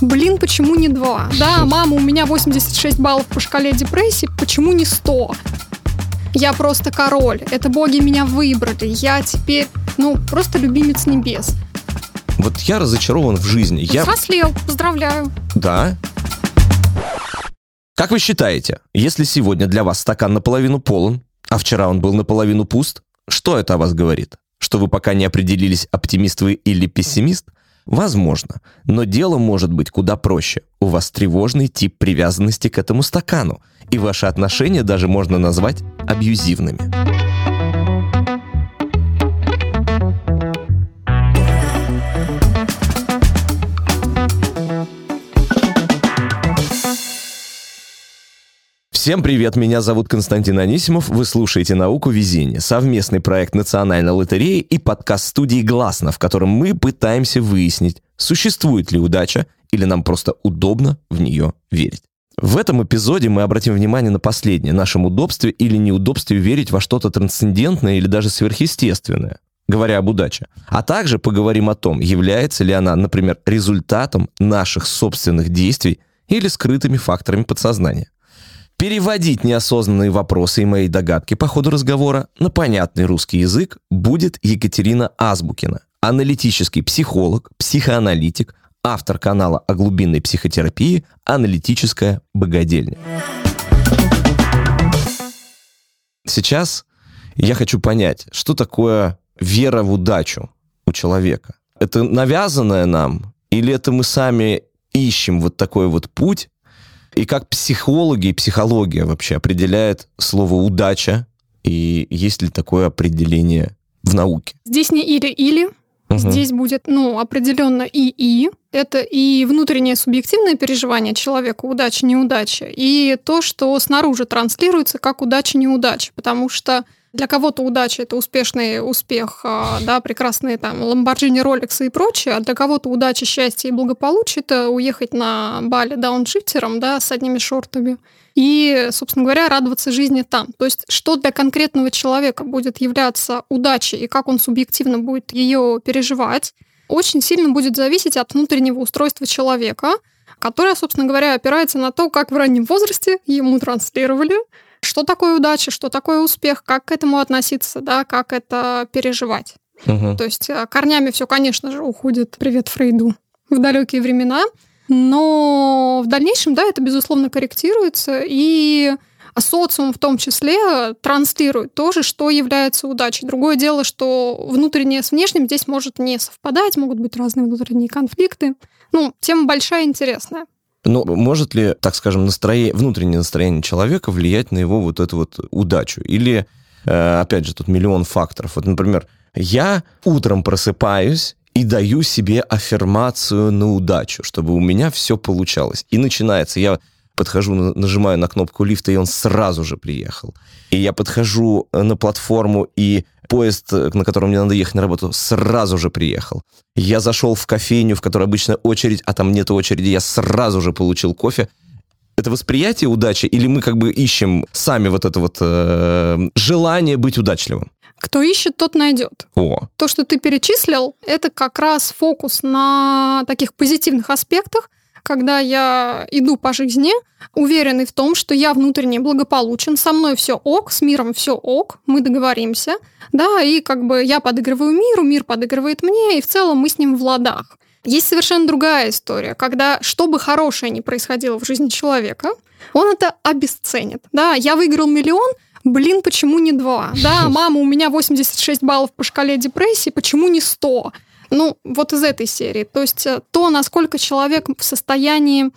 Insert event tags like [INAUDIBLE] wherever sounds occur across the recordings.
Блин, почему не 2? Да, мама, у меня 86 баллов по шкале депрессии, почему не 100? Я просто король, это боги меня выбрали, я теперь, ну, просто любимец небес. Вот я разочарован в жизни. Я... Взрослел, поздравляю. Да. Как вы считаете, если сегодня для вас стакан наполовину полон, а вчера он был наполовину пуст, что это о вас говорит? Что вы пока не определились, оптимист вы или пессимист? Возможно, но дело может быть куда проще. У вас тревожный тип привязанности к этому стакану, и ваши отношения даже можно назвать абьюзивными. Всем привет, меня зовут Константин Анисимов, вы слушаете «Науку везения», совместный проект Национальной лотереи и подкаст студии «Гласно», в котором мы пытаемся выяснить, существует ли удача или нам просто удобно в нее верить. В этом эпизоде мы обратим внимание на последнее, нашем удобстве или неудобстве верить во что-то трансцендентное или даже сверхъестественное, говоря об удаче. А также поговорим о том, является ли она, например, результатом наших собственных действий или скрытыми факторами подсознания. Переводить неосознанные вопросы и мои догадки по ходу разговора на понятный русский язык будет Екатерина Азбукина, аналитический психолог, психоаналитик, автор канала о глубинной психотерапии «Аналитическая богадельня». Сейчас я хочу понять, что такое вера в удачу у человека. Это навязанное нам или это мы сами ищем вот такой вот путь, и как психологи и психология вообще определяет слово «удача», и есть ли такое определение в науке? Здесь не или-или, Угу. Здесь будет, ну, определенно и-и. Это и внутреннее субъективное переживание человека, удача, неудача, и то, что снаружи транслируется как удача, неудача. Потому что для кого-то удача это успешный успех, а, да, прекрасные там Lamborghini, Rolex и прочее, а для кого-то удача, счастье и благополучие это уехать на Бали дауншифтером, да, с одними шортами и, собственно говоря, радоваться жизни там. То есть, что для конкретного человека будет являться удачей и как он субъективно будет ее переживать, очень сильно будет зависеть от внутреннего устройства человека, которое, собственно говоря, опирается на то, как в раннем возрасте ему транслировали что такое удача, что такое успех, как к этому относиться, да, как это переживать. Угу. То есть э, корнями все, конечно же, уходит, привет Фрейду, в далекие времена, но в дальнейшем, да, это, безусловно, корректируется, и социум в том числе транслирует тоже, что является удачей. Другое дело, что внутреннее с внешним здесь может не совпадать, могут быть разные внутренние конфликты. Ну, тема большая и интересная. Но может ли, так скажем, настроение, внутреннее настроение человека влиять на его вот эту вот удачу? Или, э, опять же, тут миллион факторов. Вот, например, я утром просыпаюсь и даю себе аффирмацию на удачу, чтобы у меня все получалось. И начинается. Я подхожу, нажимаю на кнопку лифта, и он сразу же приехал. И я подхожу на платформу, и поезд, э, на котором мне надо ехать на работу, сразу же приехал. Я зашел в кофейню, в которой обычно очередь, а там нет очереди, я сразу же получил кофе. Это восприятие удачи, или мы как бы ищем сами вот это вот э, желание быть удачливым? Кто ищет, тот найдет. О. То, что ты перечислил, это как раз фокус на таких позитивных аспектах, когда я иду по жизни, уверенный в том, что я внутренне благополучен, со мной все ок, с миром все ок, мы договоримся, да, и как бы я подыгрываю миру, мир подыгрывает мне, и в целом мы с ним в ладах. Есть совершенно другая история, когда что бы хорошее ни происходило в жизни человека, он это обесценит. Да, я выиграл миллион, блин, почему не два? Да, [LAUGHS] мама, у меня 86 баллов по шкале депрессии, почему не 100? Ну, вот из этой серии. То есть э, то, насколько человек в состоянии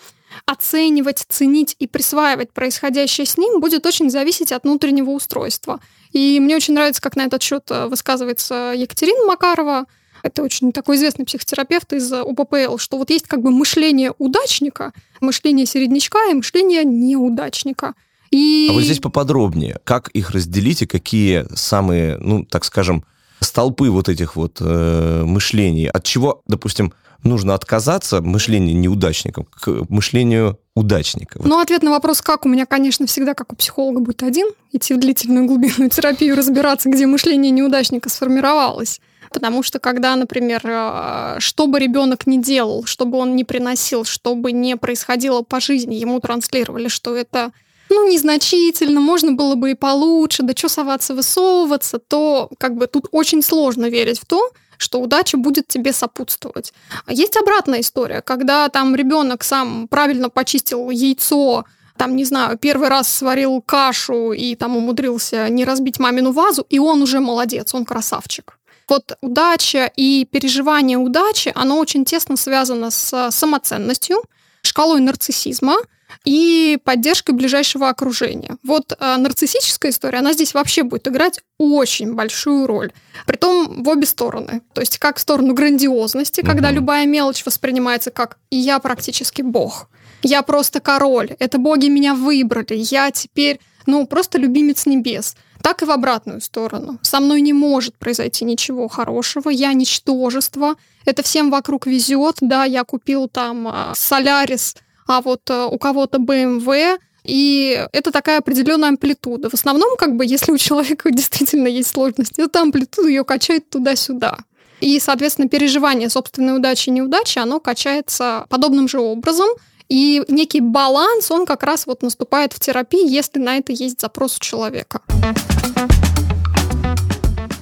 оценивать, ценить и присваивать происходящее с ним, будет очень зависеть от внутреннего устройства. И мне очень нравится, как на этот счет э, высказывается Екатерина Макарова, это очень такой известный психотерапевт из УППЛ, что вот есть как бы мышление удачника, мышление середнячка и мышление неудачника. И... А вот здесь поподробнее, как их разделить и какие самые, ну, так скажем, столпы вот этих вот э, мышлений, от чего, допустим, нужно отказаться мышление неудачником к мышлению удачника? Ну, ответ на вопрос «как» у меня, конечно, всегда, как у психолога, будет один. Идти в длительную глубинную [LAUGHS] терапию, разбираться, где мышление неудачника сформировалось. Потому что когда, например, э, что бы ребенок не делал, что бы он не приносил, что бы не происходило по жизни, ему транслировали, что это ну, незначительно, можно было бы и получше, да что соваться, высовываться, то как бы тут очень сложно верить в то, что удача будет тебе сопутствовать. А есть обратная история, когда там ребенок сам правильно почистил яйцо, там, не знаю, первый раз сварил кашу и там умудрился не разбить мамину вазу, и он уже молодец, он красавчик. Вот удача и переживание удачи, оно очень тесно связано с самоценностью, шкалой нарциссизма и поддержкой ближайшего окружения. Вот э, нарциссическая история, она здесь вообще будет играть очень большую роль. Притом в обе стороны. То есть как в сторону грандиозности, угу. когда любая мелочь воспринимается как «я практически бог», я просто король, это боги меня выбрали, я теперь, ну, просто любимец небес. Так и в обратную сторону. Со мной не может произойти ничего хорошего, я ничтожество, это всем вокруг везет, да, я купил там а, Солярис, а вот а, у кого-то BMW, и это такая определенная амплитуда. В основном, как бы, если у человека [LAUGHS] действительно есть сложности, эта амплитуда ее качает туда-сюда. И, соответственно, переживание собственной удачи и неудачи, оно качается подобным же образом – и некий баланс, он как раз вот наступает в терапии, если на это есть запрос у человека.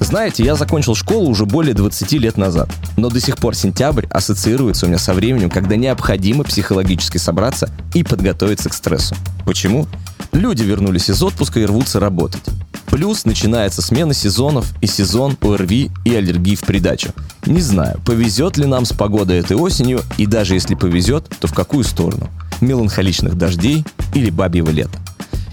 Знаете, я закончил школу уже более 20 лет назад, но до сих пор сентябрь ассоциируется у меня со временем, когда необходимо психологически собраться и подготовиться к стрессу. Почему? Люди вернулись из отпуска и рвутся работать. Плюс начинается смена сезонов и сезон ОРВИ и аллергии в придачу. Не знаю, повезет ли нам с погодой этой осенью, и даже если повезет, то в какую сторону? Меланхоличных дождей или бабьего лета?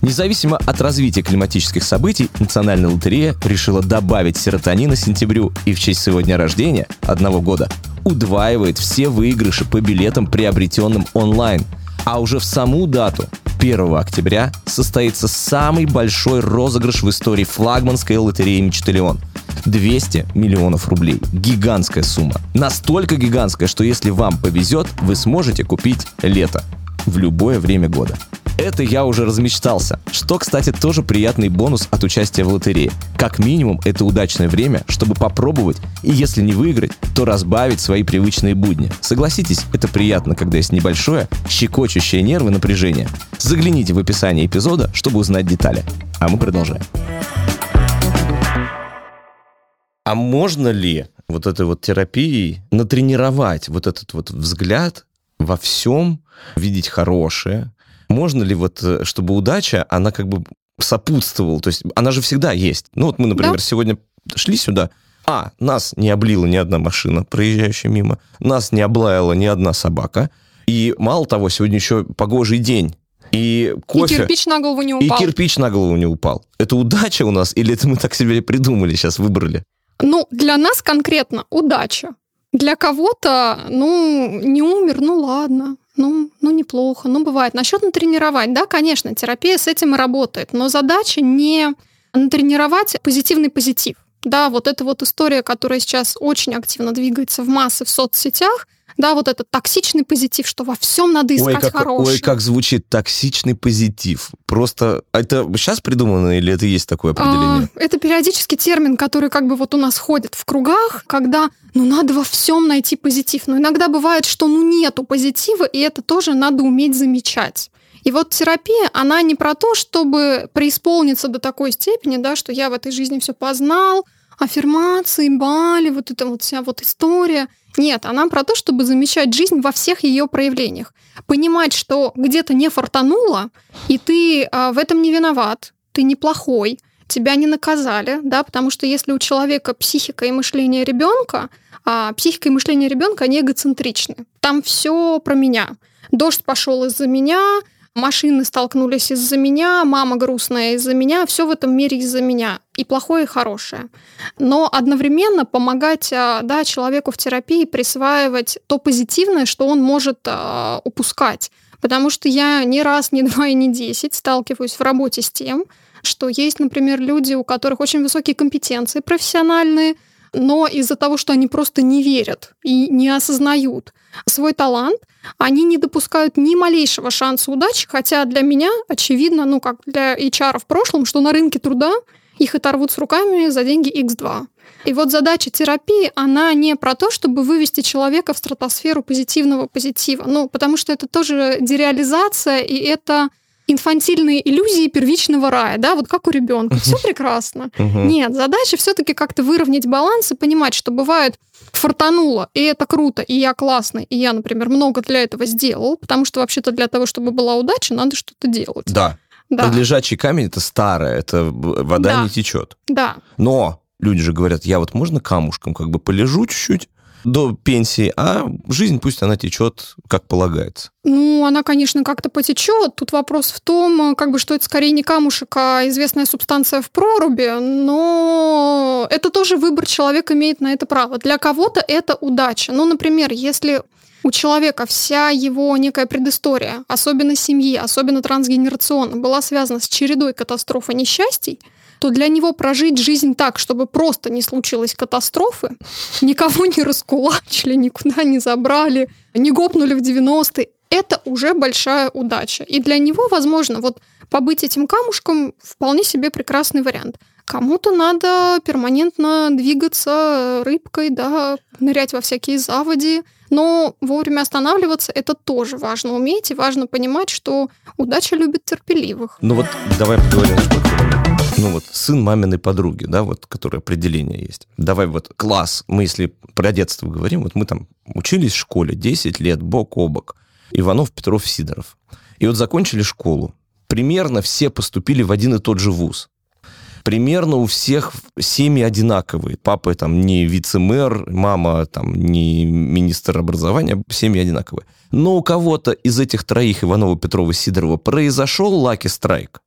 Независимо от развития климатических событий, Национальная лотерея решила добавить серотонина сентябрю и в честь своего дня рождения, одного года, удваивает все выигрыши по билетам, приобретенным онлайн. А уже в саму дату 1 октября состоится самый большой розыгрыш в истории флагманской лотереи «Мечталион». 200 миллионов рублей. Гигантская сумма. Настолько гигантская, что если вам повезет, вы сможете купить лето в любое время года. Это я уже размечтался. Что, кстати, тоже приятный бонус от участия в лотерее. Как минимум, это удачное время, чтобы попробовать, и если не выиграть, то разбавить свои привычные будни. Согласитесь, это приятно, когда есть небольшое, щекочущее нервы напряжение. Загляните в описание эпизода, чтобы узнать детали. А мы продолжаем. А можно ли вот этой вот терапией натренировать вот этот вот взгляд во всем, видеть хорошее, можно ли вот, э, чтобы удача, она как бы сопутствовала, то есть она же всегда есть. Ну вот мы, например, да. сегодня шли сюда, а, нас не облила ни одна машина, проезжающая мимо, нас не облаяла ни одна собака, и мало того, сегодня еще погожий день, и кофе... И кирпич на голову не упал. И кирпич на голову не упал. Это удача у нас, или это мы так себе придумали, сейчас выбрали? Ну, для нас конкретно удача. Для кого-то, ну, не умер, ну ладно. Ну, ну, неплохо, ну, бывает. Насчет натренировать, да, конечно, терапия с этим и работает, но задача не натренировать позитивный позитив. Да, вот эта вот история, которая сейчас очень активно двигается в массы в соцсетях, да, вот этот токсичный позитив, что во всем надо искать ой, как, хорошее. Ой, как звучит токсичный позитив. Просто это сейчас придумано или это есть такое определение? А, это периодически термин, который как бы вот у нас ходит в кругах, когда ну надо во всем найти позитив. Но иногда бывает, что ну нету позитива, и это тоже надо уметь замечать. И вот терапия, она не про то, чтобы преисполниться до такой степени, да, что я в этой жизни все познал, аффирмации, бали, вот эта вот вся вот история. Нет, она про то, чтобы замечать жизнь во всех ее проявлениях. Понимать, что где-то не фартануло, и ты а, в этом не виноват, ты неплохой, тебя не наказали, да, потому что если у человека психика и мышление ребенка, а психика и мышление ребенка, они эгоцентричны. Там все про меня. Дождь пошел из-за меня, машины столкнулись из-за меня, мама грустная из-за меня, все в этом мире из-за меня, и плохое, и хорошее. Но одновременно помогать а, да, человеку в терапии присваивать то позитивное, что он может а, упускать. Потому что я ни раз, ни [LAUGHS] два и ни десять сталкиваюсь в работе с тем, что есть, например, люди, у которых очень высокие компетенции профессиональные, но из-за того, что они просто не верят и не осознают свой талант, они не допускают ни малейшего шанса удачи, хотя для меня очевидно, ну как для HR в прошлом, что на рынке труда их оторвут с руками за деньги X2. И вот задача терапии, она не про то, чтобы вывести человека в стратосферу позитивного позитива, ну, потому что это тоже дереализация, и это инфантильные иллюзии первичного рая, да, вот как у ребенка. Все прекрасно. Нет, задача все-таки как-то выровнять баланс и понимать, что бывает фартануло, и это круто, и я классный, и я, например, много для этого сделал, потому что вообще-то для того, чтобы была удача, надо что-то делать. Да. Да. Лежачий камень это старое, это вода да. не течет. Да. Но люди же говорят, я вот можно камушком как бы полежу чуть-чуть, до пенсии, а жизнь пусть она течет, как полагается. Ну, она, конечно, как-то потечет. Тут вопрос в том, как бы, что это скорее не камушек, а известная субстанция в проруби, но это тоже выбор человека имеет на это право. Для кого-то это удача. Ну, например, если у человека вся его некая предыстория, особенно семьи, особенно трансгенерационно, была связана с чередой катастроф и несчастий, то для него прожить жизнь так, чтобы просто не случилось катастрофы, никого не раскулачили, никуда не забрали, не гопнули в 90-е, это уже большая удача. И для него, возможно, вот побыть этим камушком вполне себе прекрасный вариант. Кому-то надо перманентно двигаться рыбкой, да, нырять во всякие заводи, но вовремя останавливаться это тоже важно уметь, и важно понимать, что удача любит терпеливых. Ну вот давай поговорим, что ну вот сын маминой подруги, да, вот, которое определение есть. Давай вот класс, мы если про детство говорим, вот мы там учились в школе 10 лет, бок о бок. Иванов, Петров, Сидоров. И вот закончили школу. Примерно все поступили в один и тот же вуз. Примерно у всех семьи одинаковые. Папа там не вице-мэр, мама там не министр образования, семьи одинаковые. Но у кого-то из этих троих, Иванова, Петрова, Сидорова, произошел lucky strike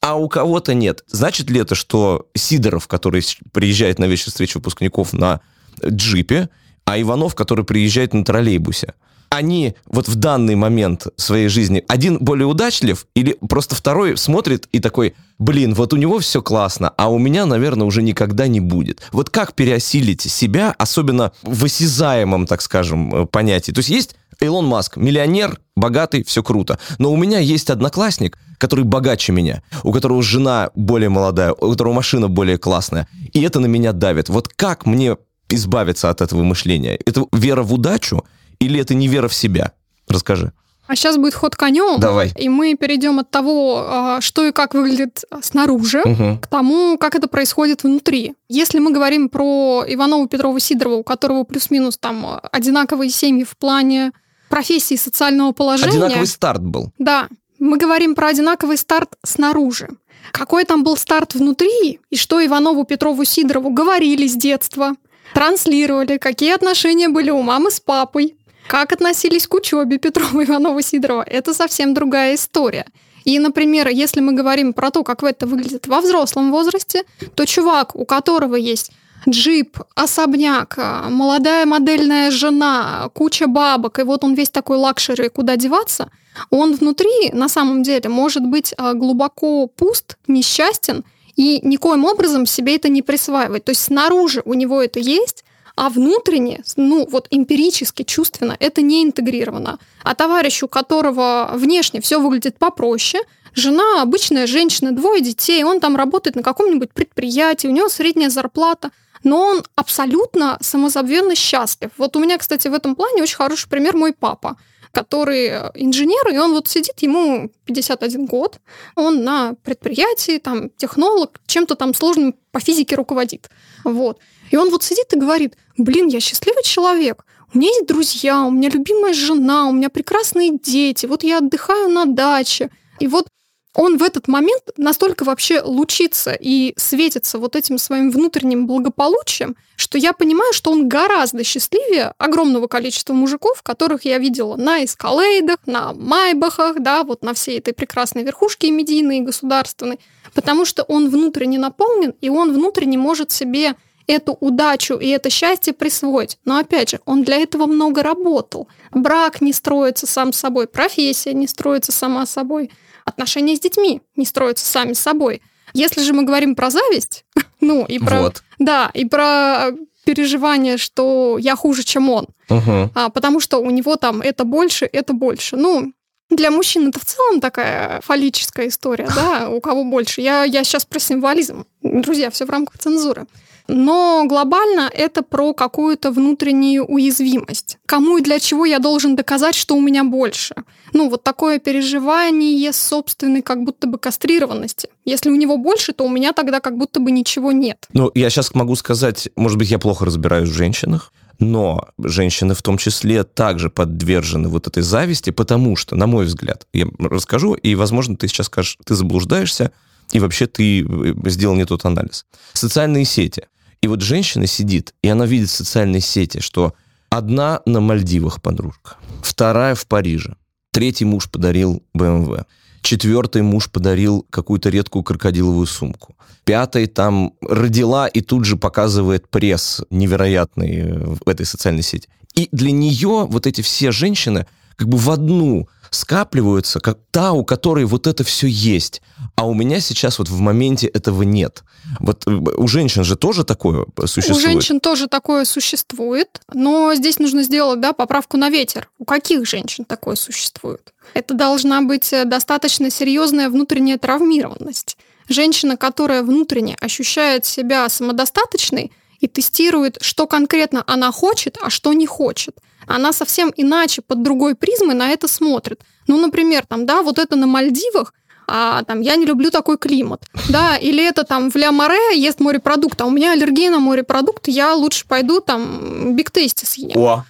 а у кого-то нет. Значит ли это, что Сидоров, который приезжает на вечер встречи выпускников на джипе, а Иванов, который приезжает на троллейбусе, они вот в данный момент своей жизни, один более удачлив или просто второй смотрит и такой, блин, вот у него все классно, а у меня, наверное, уже никогда не будет. Вот как переосилить себя, особенно в осязаемом, так скажем, э, понятии? То есть есть Илон Маск, миллионер, богатый, все круто. Но у меня есть одноклассник, который богаче меня, у которого жена более молодая, у которого машина более классная. И это на меня давит. Вот как мне избавиться от этого мышления? Это вера в удачу или это не вера в себя? Расскажи. А сейчас будет ход конем. Давай. И мы перейдем от того, а, что и как выглядит снаружи, угу. к тому, как это происходит внутри. Если мы говорим про Иванова, Петрова, Сидорова, у которого плюс-минус там одинаковые семьи в плане профессии социального положения. Одинаковый старт был. Да. Мы говорим про одинаковый старт снаружи. Какой там был старт внутри, и что Иванову, Петрову, Сидорову говорили с детства, транслировали, какие отношения были у мамы с папой, как относились к учебе Петрова, Иванова, Сидорова, это совсем другая история. И, например, если мы говорим про то, как это выглядит во взрослом возрасте, то чувак, у которого есть джип, особняк, молодая модельная жена, куча бабок, и вот он весь такой luxury, куда деваться, он внутри, на самом деле, может быть а, глубоко пуст, несчастен, и никоим образом себе это не присваивать. То есть снаружи у него это есть, а внутренне, ну вот эмпирически, чувственно, это не интегрировано. А товарищ, у которого внешне все выглядит попроще, жена, обычная женщина, двое детей, он там работает на каком-нибудь предприятии, у него средняя зарплата, но он абсолютно самозабвенно счастлив. Вот у меня, кстати, в этом плане очень хороший пример мой папа который инженер, и он вот сидит, ему 51 год, он на предприятии, там, технолог, чем-то там сложным по физике руководит. Вот. И он вот сидит и говорит, блин, я счастливый человек, у меня есть друзья, у меня любимая жена, у меня прекрасные дети, вот я отдыхаю на даче. И вот он в этот момент настолько вообще лучится и светится вот этим своим внутренним благополучием, что я понимаю, что он гораздо счастливее огромного количества мужиков, которых я видела на эскалейдах, на майбахах, да, вот на всей этой прекрасной верхушке медийной и государственной, потому что он внутренне наполнен, и он внутренне может себе эту удачу и это счастье присвоить. Но опять же, он для этого много работал. Брак не строится сам собой, профессия не строится сама собой отношения с детьми не строятся сами собой. Если же мы говорим про зависть, [LAUGHS] ну и про... Вот. Да, и про переживание, что я хуже, чем он. Угу. А, потому что у него там это больше, это больше. Ну, Для мужчин это в целом такая фаллическая история, [LAUGHS] да, у кого больше. Я, я сейчас про символизм. Друзья, все в рамках цензуры. Но глобально это про какую-то внутреннюю уязвимость. Кому и для чего я должен доказать, что у меня больше? Ну, вот такое переживание собственной как будто бы кастрированности. Если у него больше, то у меня тогда как будто бы ничего нет. Ну, я сейчас могу сказать, может быть, я плохо разбираюсь в женщинах, но женщины в том числе также подвержены вот этой зависти, потому что, на мой взгляд, я расскажу, и, возможно, ты сейчас скажешь, ты заблуждаешься, и вообще ты э, сделал не тот анализ. Социальные сети. И вот женщина сидит, и она видит в социальной сети, что одна на Мальдивах подружка, вторая в Париже, третий муж подарил БМВ, четвертый муж подарил какую-то редкую крокодиловую сумку, пятый там родила и тут же показывает пресс невероятный э, в этой социальной сети. И для нее вот эти все женщины как бы в одну скапливаются, как та, у которой вот это все есть. А у меня сейчас вот в моменте этого нет. Вот э, у женщин же тоже такое существует. У женщин тоже такое существует, но здесь нужно сделать да, поправку на ветер. У каких женщин такое существует? Это должна быть э, достаточно серьезная внутренняя травмированность. Женщина, которая внутренне ощущает себя самодостаточной и тестирует, что конкретно она хочет, а что не хочет – она совсем иначе, под другой призмой на это смотрит. Ну, например, там, да, вот это на Мальдивах, а там я не люблю такой климат, да, или это там в Ля-Море ест морепродукт, а у меня аллергия на морепродукты, я лучше пойду там биг тесте съем. О.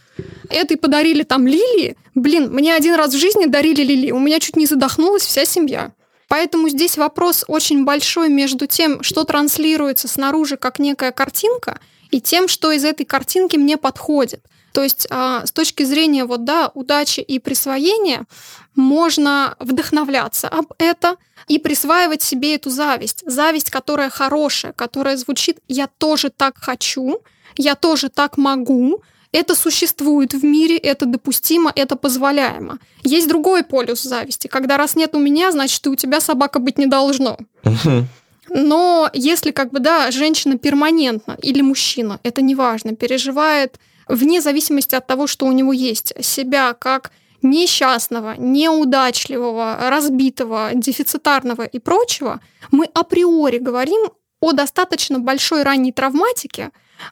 Это и подарили там лилии. Блин, мне один раз в жизни дарили лилии, у меня чуть не задохнулась вся семья. Поэтому здесь вопрос очень большой между тем, что транслируется снаружи как некая картинка, и тем, что из этой картинки мне подходит. То есть а, с точки зрения вот, да, удачи и присвоения можно вдохновляться об это и присваивать себе эту зависть. Зависть, которая хорошая, которая звучит «я тоже так хочу», «я тоже так могу», это существует в мире, это допустимо, это позволяемо. Есть другой полюс зависти, когда раз нет у меня, значит, и у тебя собака быть не должно. Но если как бы, да, женщина перманентно или мужчина, это неважно, переживает вне зависимости от того, что у него есть, себя как несчастного, неудачливого, разбитого, дефицитарного и прочего, мы априори говорим о достаточно большой ранней травматике,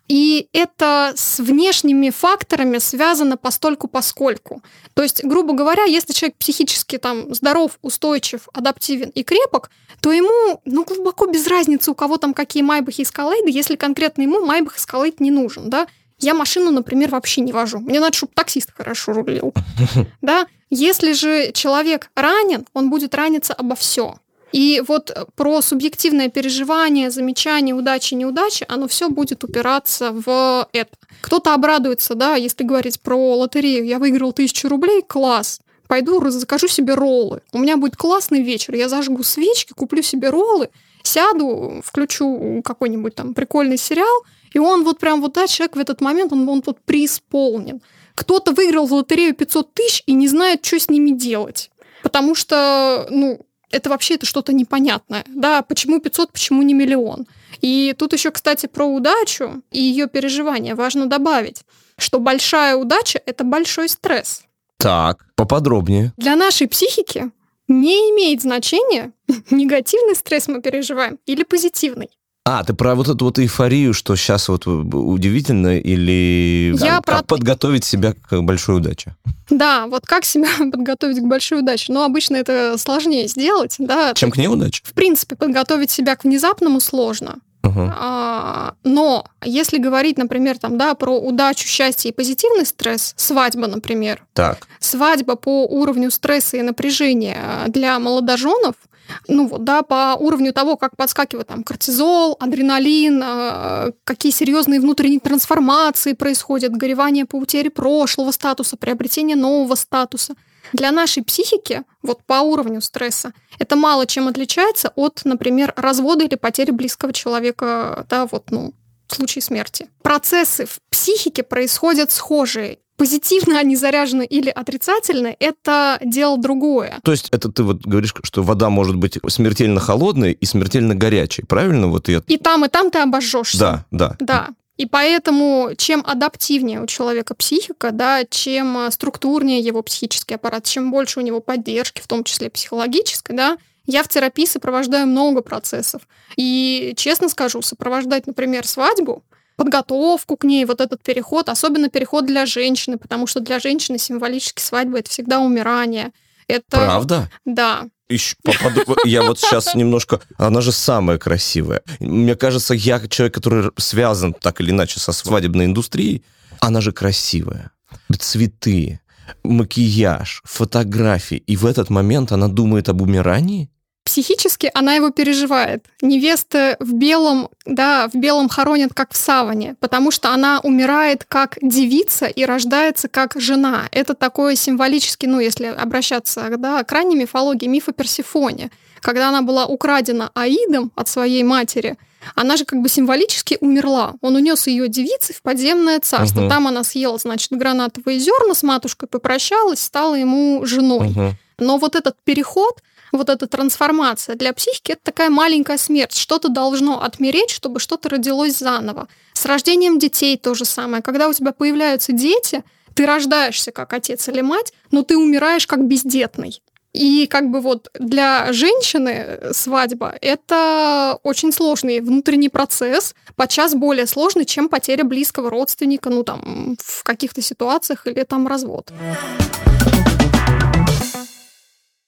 и это с внешними факторами связано постольку поскольку. То есть, грубо говоря, если человек психически там здоров, устойчив, адаптивен и крепок, то ему ну, глубоко без разницы, у кого там какие майбахи и скалейды, если конкретно ему майбах и скалейд не нужен. Да? Я машину, например, вообще не вожу. Мне надо, чтобы таксист хорошо рулил. [LAUGHS] Да? Если же человек ранен, он будет раниться обо все. И вот про субъективное переживание, замечание, удачи, неудачи, оно все будет упираться в это. Кто-то обрадуется, да, если говорить про лотерею, я выиграл тысячу рублей, класс. Пойду закажу себе роллы. У меня будет классный вечер. Я зажгу свечки, куплю себе роллы, сяду, включу какой-нибудь там прикольный сериал – и он вот прям вот, да, человек в этот момент, он, он вот преисполнен. Кто-то выиграл в лотерею 500 тысяч и не знает, что с ними делать. Потому что, ну, это вообще это что-то непонятное. Да, почему 500, почему не миллион? И тут еще, кстати, про удачу и ее переживания важно добавить, что большая удача – это большой стресс. Так, поподробнее. Для нашей психики не имеет значения, [LAUGHS] негативный стресс мы переживаем или позитивный. А, ты про вот эту вот эйфорию, что сейчас вот удивительно, или Я как про... подготовить себя к большой удаче? Да, вот как себя [LAUGHS] подготовить к большой удаче? Ну, обычно это сложнее сделать, да. Чем к неудаче? В принципе, подготовить себя к внезапному сложно. Uh-huh. А, но если говорить, например, там, да, про удачу, счастье и позитивный стресс, свадьба, например. Так. Свадьба по уровню стресса и напряжения для молодоженов – ну вот, да, по уровню того, как подскакивает там кортизол, адреналин, э, какие серьезные внутренние трансформации происходят, горевание по утере прошлого статуса, приобретение нового статуса. Для нашей психики, вот по уровню стресса, это мало чем отличается от, например, развода или потери близкого человека, да, вот, ну, в случае смерти. Процессы в психике происходят схожие позитивно они заряжены или отрицательно, это дело другое. То есть это ты вот говоришь, что вода может быть смертельно холодной и смертельно горячей, правильно? Вот я... И там, и там ты обожжешься. Да, да. Да. И поэтому чем адаптивнее у человека психика, да, чем э, структурнее его психический аппарат, чем больше у него поддержки, в том числе психологической, да, я в терапии сопровождаю много процессов. И, честно скажу, сопровождать, например, свадьбу, подготовку к ней, вот этот переход, особенно переход для женщины, потому что для женщины символически свадьба — это всегда умирание. Это... Правда? Да. Еще попаду... Я вот сейчас [LAUGHS] немножко... Она же самая красивая. Мне кажется, я человек, который связан так или иначе со свадебной индустрией, она же красивая. Цветы, макияж, фотографии. И в этот момент она думает об умирании? Психически она его переживает. Невеста в белом, да, в белом хоронят как в саване, потому что она умирает как девица и рождается как жена. Это такое символически, ну, если обращаться да, к ранней мифологии, миф о Персифоне. Когда она была украдена Аидом от своей матери, она же как бы символически умерла. Он унес ее девицы в подземное царство. Угу. Там она съела, значит, гранатовые зерна с матушкой, попрощалась, стала ему женой. Угу. Но вот этот переход, вот эта трансформация для психики это такая маленькая смерть. Что-то должно отмереть, чтобы что-то родилось заново. С рождением детей то же самое. Когда у тебя появляются дети, ты рождаешься как отец или мать, но ты умираешь как бездетный. И как бы вот для женщины свадьба – это очень сложный внутренний процесс, подчас более сложный, чем потеря близкого родственника, ну там в каких-то ситуациях или там развод.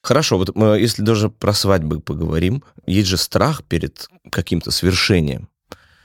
Хорошо, вот мы, если даже про свадьбы поговорим, есть же страх перед каким-то свершением,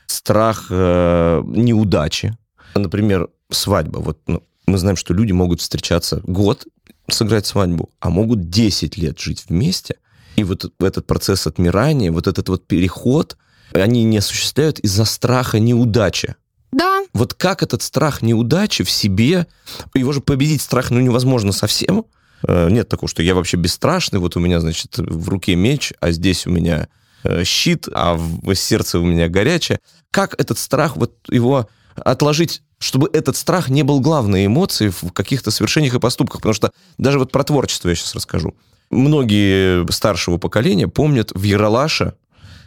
страх э, неудачи. Например, свадьба. Вот ну, мы знаем, что люди могут встречаться год, сыграть свадьбу, а могут 10 лет жить вместе. И вот этот процесс отмирания, вот этот вот переход, они не осуществляют из-за страха неудачи. Да. Вот как этот страх неудачи в себе, его же победить страх ну, невозможно совсем, нет такого, что я вообще бесстрашный, вот у меня, значит, в руке меч, а здесь у меня э, щит, а в сердце у меня горячее. Как этот страх, вот его отложить чтобы этот страх не был главной эмоцией в каких-то совершениях и поступках. Потому что даже вот про творчество я сейчас расскажу. Многие старшего поколения помнят, в Яралаше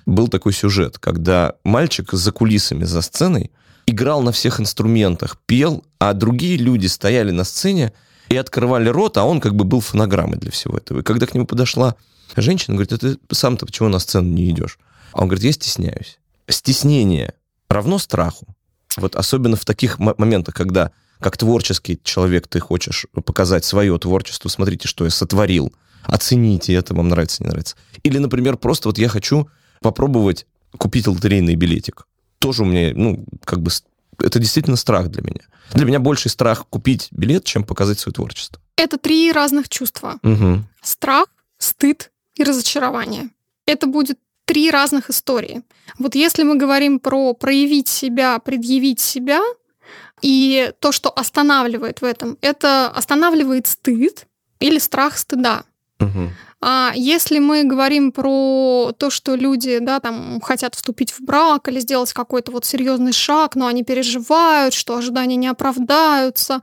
был такой сюжет, когда мальчик за кулисами, за сценой играл на всех инструментах, пел, а другие люди стояли на сцене и открывали рот, а он как бы был фонограммой для всего этого. И когда к нему подошла женщина, говорит, а ты сам-то почему на сцену не идешь? А он говорит, я стесняюсь. Стеснение равно страху. Вот особенно в таких моментах, когда как творческий человек ты хочешь показать свое творчество, смотрите, что я сотворил, оцените это, вам нравится, не нравится. Или, например, просто вот я хочу попробовать купить лотерейный билетик. Тоже у меня, ну, как бы это действительно страх для меня. Для меня больший страх купить билет, чем показать свое творчество. Это три разных чувства. Угу. Страх, стыд и разочарование. Это будет три разных истории. Вот если мы говорим про проявить себя, предъявить себя, и то, что останавливает в этом, это останавливает стыд или страх стыда. Угу. А если мы говорим про то, что люди, да, там хотят вступить в брак или сделать какой-то вот серьезный шаг, но они переживают, что ожидания не оправдаются,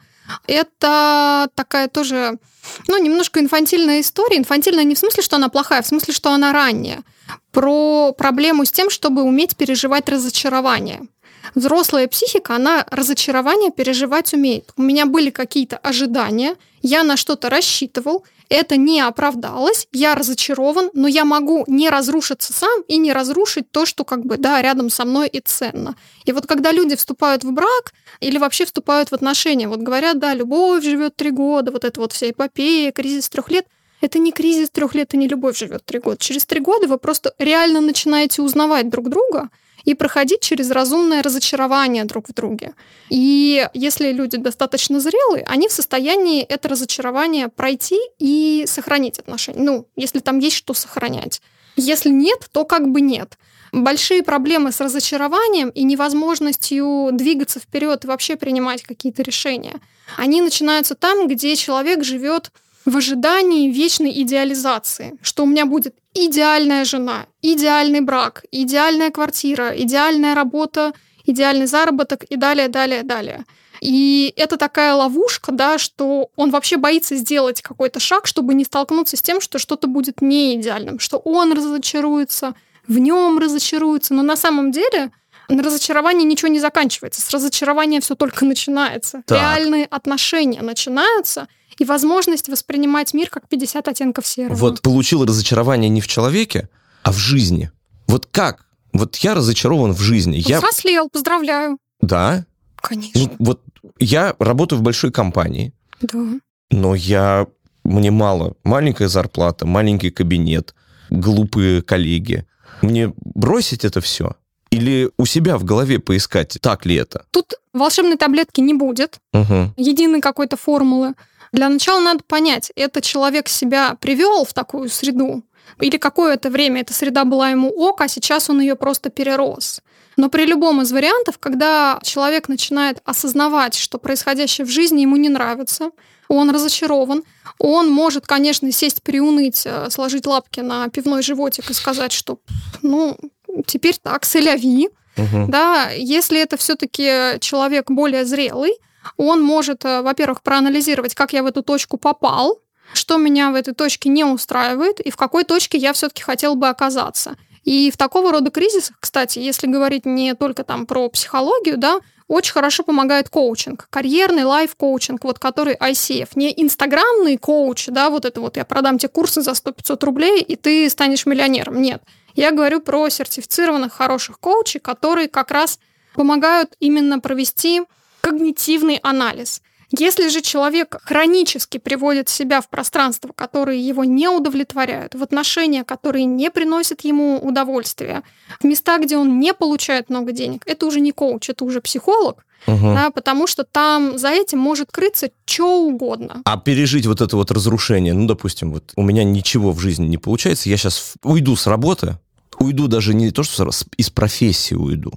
это такая тоже, ну, немножко инфантильная история. Инфантильная не в смысле, что она плохая, а в смысле, что она ранняя. Про проблему с тем, чтобы уметь переживать разочарование. Взрослая психика, она разочарование переживать умеет. У меня были какие-то ожидания, я на что-то рассчитывал, это не оправдалось, я разочарован, но я могу не разрушиться сам и не разрушить то, что как бы, да, рядом со мной и ценно. И вот когда люди вступают в брак или вообще вступают в отношения, вот говорят, да, любовь живет три года, вот это вот вся эпопея, кризис трех лет, это не кризис трех лет и не любовь живет три года. Через три года вы просто реально начинаете узнавать друг друга, и проходить через разумное разочарование друг в друге. И если люди достаточно зрелые, они в состоянии это разочарование пройти и сохранить отношения. Ну, если там есть что сохранять. Если нет, то как бы нет. Большие проблемы с разочарованием и невозможностью двигаться вперед и вообще принимать какие-то решения. Они начинаются там, где человек живет в ожидании вечной идеализации, что у меня будет идеальная жена, идеальный брак, идеальная квартира, идеальная работа, идеальный заработок и далее, далее, далее. И это такая ловушка, да, что он вообще боится сделать какой-то шаг, чтобы не столкнуться с тем, что что-то будет не идеальным, что он разочаруется, в нем разочаруется. Но на самом деле На разочаровании ничего не заканчивается. С разочарования все только начинается. Так. Реальные отношения начинаются, и возможность воспринимать мир как 50 оттенков серого. Вот получил разочарование не в человеке, а в жизни. Вот как? Вот я разочарован в жизни. Взрослел, я... поздравляю. Да? Конечно. Ну, вот я работаю в большой компании. Да. Но я... Мне мало. Маленькая зарплата, маленький кабинет, глупые коллеги. Мне бросить это все? Или у себя в голове поискать, так ли это? Тут волшебной таблетки не будет, угу. единой какой-то формулы. Для начала надо понять, это человек себя привел в такую среду, или какое-то время эта среда была ему ок, а сейчас он ее просто перерос. Но при любом из вариантов, когда человек начинает осознавать, что происходящее в жизни ему не нравится, он разочарован, он может, конечно, сесть, приуныть, э, сложить лапки на пивной животик и сказать, что, ну, теперь так, сэляви. Угу. Да, если это все-таки человек более зрелый, он может, э, во-первых, проанализировать, как я в эту точку попал, что меня в этой точке не устраивает и в какой точке я все-таки хотел бы оказаться. И в такого рода кризисах, кстати, если говорить не только там про психологию, да, очень хорошо помогает коучинг, карьерный лайф-коучинг, вот который ICF, не инстаграмный коуч, да, вот это вот я продам тебе курсы за 100-500 рублей, и ты станешь миллионером. Нет. Я говорю про сертифицированных хороших коучей, которые как раз помогают именно провести когнитивный анализ. Если же человек хронически приводит себя в пространство, которые его не удовлетворяют, в отношения, которые не приносят ему удовольствия, в места, где он не получает много денег, это уже не коуч, это уже психолог, угу. да, потому что там за этим может крыться что угодно. А пережить вот это вот разрушение, ну, допустим, вот у меня ничего в жизни не получается, я сейчас уйду с работы, уйду даже не то, что из профессии уйду,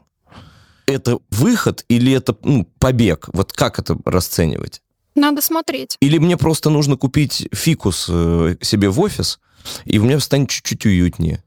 это выход или это ну, побег? Вот как это расценивать? Надо смотреть. Или мне просто нужно купить фикус э, себе в офис, и мне станет чуть-чуть уютнее.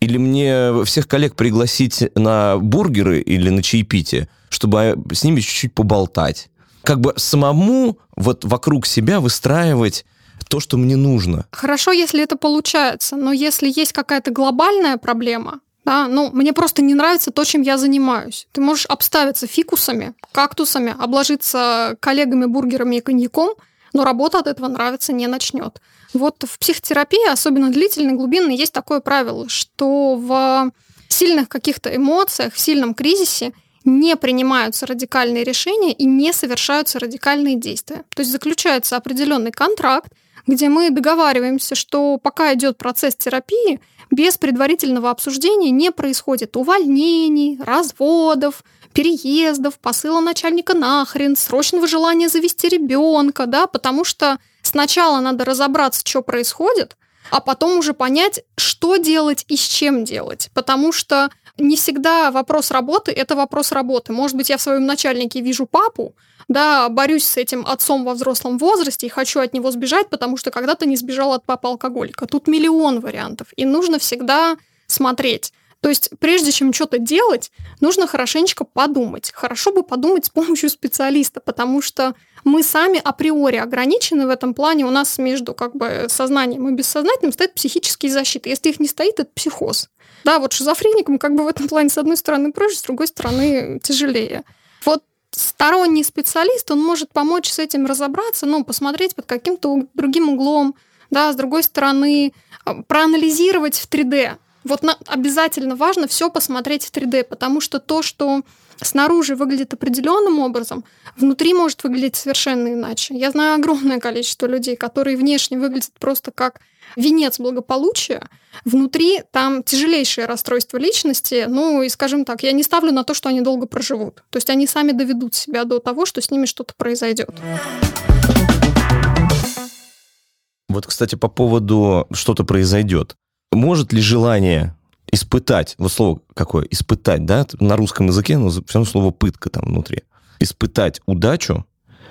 Или мне всех коллег пригласить на бургеры или на чаепитие, чтобы с ними чуть-чуть поболтать. Как бы самому вот вокруг себя выстраивать то, что мне нужно. Хорошо, если это получается, но если есть какая-то глобальная проблема, да, ну, мне просто не нравится то, чем я занимаюсь. Ты можешь обставиться фикусами, кактусами, обложиться коллегами, бургерами и коньяком, но работа от этого нравиться не начнет. Вот в психотерапии, особенно длительной, глубинной, есть такое правило, что в сильных каких-то эмоциях, в сильном кризисе не принимаются радикальные решения и не совершаются радикальные действия. То есть заключается определенный контракт, где мы договариваемся, что пока идет процесс терапии, без предварительного обсуждения не происходит увольнений, разводов, переездов, посыла начальника нахрен, срочного желания завести ребенка, да, потому что сначала надо разобраться, что происходит, а потом уже понять, что делать и с чем делать. Потому что не всегда вопрос работы – это вопрос работы. Может быть, я в своем начальнике вижу папу, да, борюсь с этим отцом во взрослом возрасте и хочу от него сбежать, потому что когда-то не сбежал от папы алкоголика. Тут миллион вариантов, и нужно всегда смотреть. То есть, прежде чем что-то делать, нужно хорошенечко подумать. Хорошо бы подумать с помощью специалиста, потому что мы сами априори ограничены в этом плане. У нас между как бы сознанием и бессознательным стоит психические защиты. Если их не стоит, это психоз. Да, вот шизофреникам как бы в этом плане с одной стороны проще, с другой стороны тяжелее. Вот сторонний специалист, он может помочь с этим разобраться, ну, посмотреть под каким-то другим углом, да, с другой стороны, а, проанализировать в 3D. Вот на, обязательно важно все посмотреть в 3D, потому что то, что снаружи выглядит определенным образом, внутри может выглядеть совершенно иначе. Я знаю огромное количество людей, которые внешне выглядят просто как венец благополучия, внутри там тяжелейшее расстройство личности, ну и, скажем так, я не ставлю на то, что они долго проживут. То есть они сами доведут себя до того, что с ними что-то произойдет. Вот, кстати, по поводу что-то произойдет. Может ли желание испытать, вот слово какое, испытать, да, на русском языке, но все равно слово пытка там внутри, испытать удачу,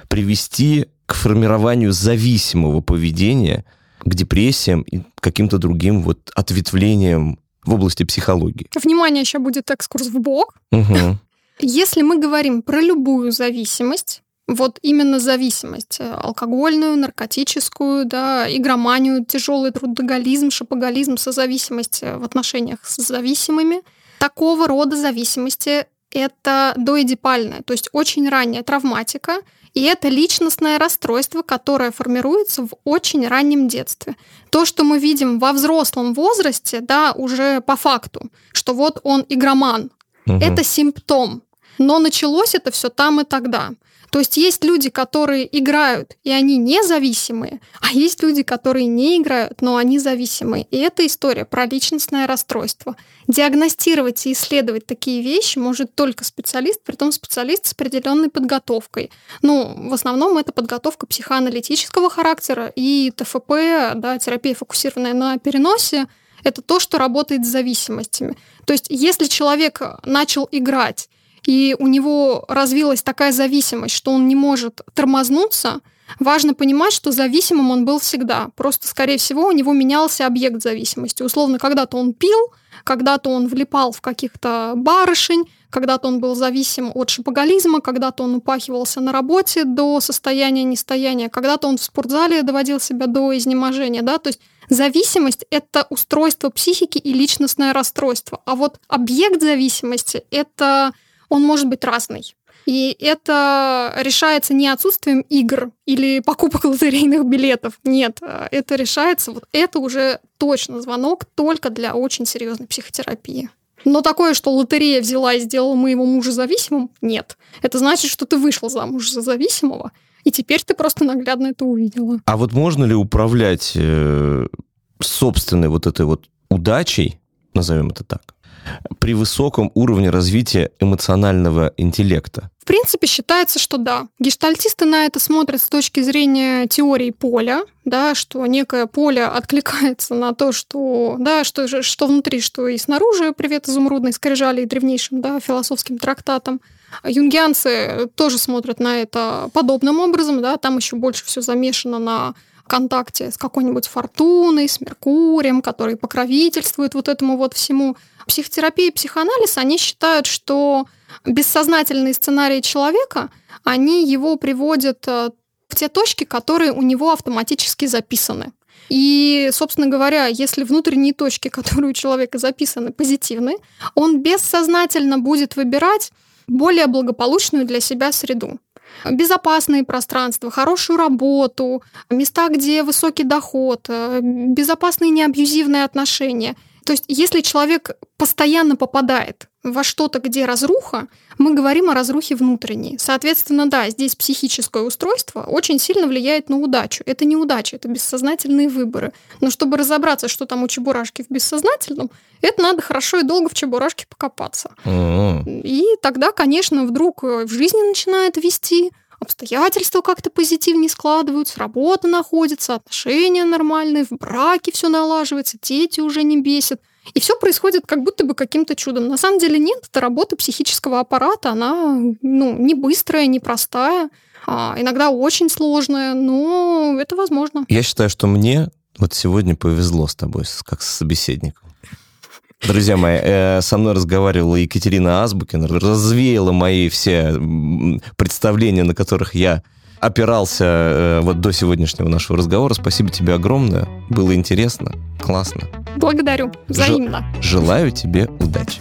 привести к формированию зависимого поведения – к депрессиям и каким-то другим вот ответвлениям в области психологии. Внимание, еще будет экскурс в бок. Угу. [LAUGHS] Если мы говорим про любую зависимость, вот именно зависимость, алкогольную, наркотическую, да, игроманию, тяжелый трудоголизм, шопоголизм, созависимость э, в отношениях с зависимыми, такого рода зависимости это доэдипальная, то есть очень ранняя травматика, и это личностное расстройство, которое формируется в очень раннем детстве. То, что мы видим во взрослом возрасте, да, уже по факту, что вот он игроман, угу. это симптом. Но началось это все там и тогда. То есть есть люди, которые играют, и они независимые, а есть люди, которые не играют, но они зависимые. И это история про личностное расстройство. Диагностировать и исследовать такие вещи может только специалист, при том специалист с определенной подготовкой. Ну, в основном это подготовка психоаналитического характера и ТФП, да, терапия, фокусированная на переносе, это то, что работает с зависимостями. То есть, если человек начал играть и у него развилась такая зависимость, что он не может тормознуться, важно понимать, что зависимым он был всегда. Просто, скорее всего, у него менялся объект зависимости. Условно, когда-то он пил, когда-то он влипал в каких-то барышень, когда-то он был зависим от шапоголизма, когда-то он упахивался на работе до состояния нестояния, когда-то он в спортзале доводил себя до изнеможения. Да? То есть зависимость — это устройство психики и личностное расстройство. А вот объект зависимости — это он может быть разный. И это решается не отсутствием игр или [LAUGHS] покупок лотерейных билетов. Нет, это решается, вот это уже точно звонок только для очень серьезной психотерапии. Но такое, что лотерея взяла и сделала моего мужа зависимым, нет. Это значит, что ты вышла замуж за зависимого, и теперь ты просто наглядно это увидела. А вот можно ли управлять э, собственной вот этой вот удачей, назовем это так, при высоком уровне развития эмоционального интеллекта? В принципе, считается, что да. Гештальтисты на это смотрят с точки зрения теории поля, да, что некое поле [LAUGHS] откликается на то, что, да, что, что внутри, что и снаружи, привет изумрудной скрижали и древнейшим да, философским трактатам. Юнгианцы тоже смотрят на это подобным образом, да, там еще больше все замешано на контакте с какой-нибудь фортуной, с Меркурием, который покровительствует вот этому вот всему. Психотерапия и психоанализ, они считают, что бессознательные сценарии человека, они его приводят э, в те точки, которые у него автоматически записаны. И, собственно говоря, если внутренние точки, [LAUGHS] которые у человека записаны, позитивны, он бессознательно будет выбирать более благополучную для себя среду безопасные пространства, хорошую работу, места, где высокий доход, э, безопасные неабьюзивные отношения. То есть, если человек постоянно попадает во что-то, где разруха, мы говорим о разрухе внутренней. Соответственно, да, здесь психическое устройство очень сильно влияет на удачу. Это не удача, это бессознательные выборы. Но чтобы разобраться, что там у чебурашки в бессознательном, это надо хорошо и долго в чебурашке покопаться. Mm-hmm. И тогда, конечно, вдруг в жизни начинает вести, обстоятельства как-то позитивнее складываются, работа находится, отношения нормальные, в браке все налаживается, дети уже не бесят. И все происходит как будто бы каким-то чудом. На самом деле нет, это работа психического аппарата, она ну, не быстрая, не простая, а иногда очень сложная, но это возможно. Я считаю, что мне вот сегодня повезло с тобой, как с собеседником. Друзья мои, э, со мной разговаривала Екатерина Азбукина, развеяла мои все представления, на которых я опирался э, вот до сегодняшнего нашего разговора. Спасибо тебе огромное. Было интересно, классно. Благодарю. Взаимно. Желаю тебе удачи.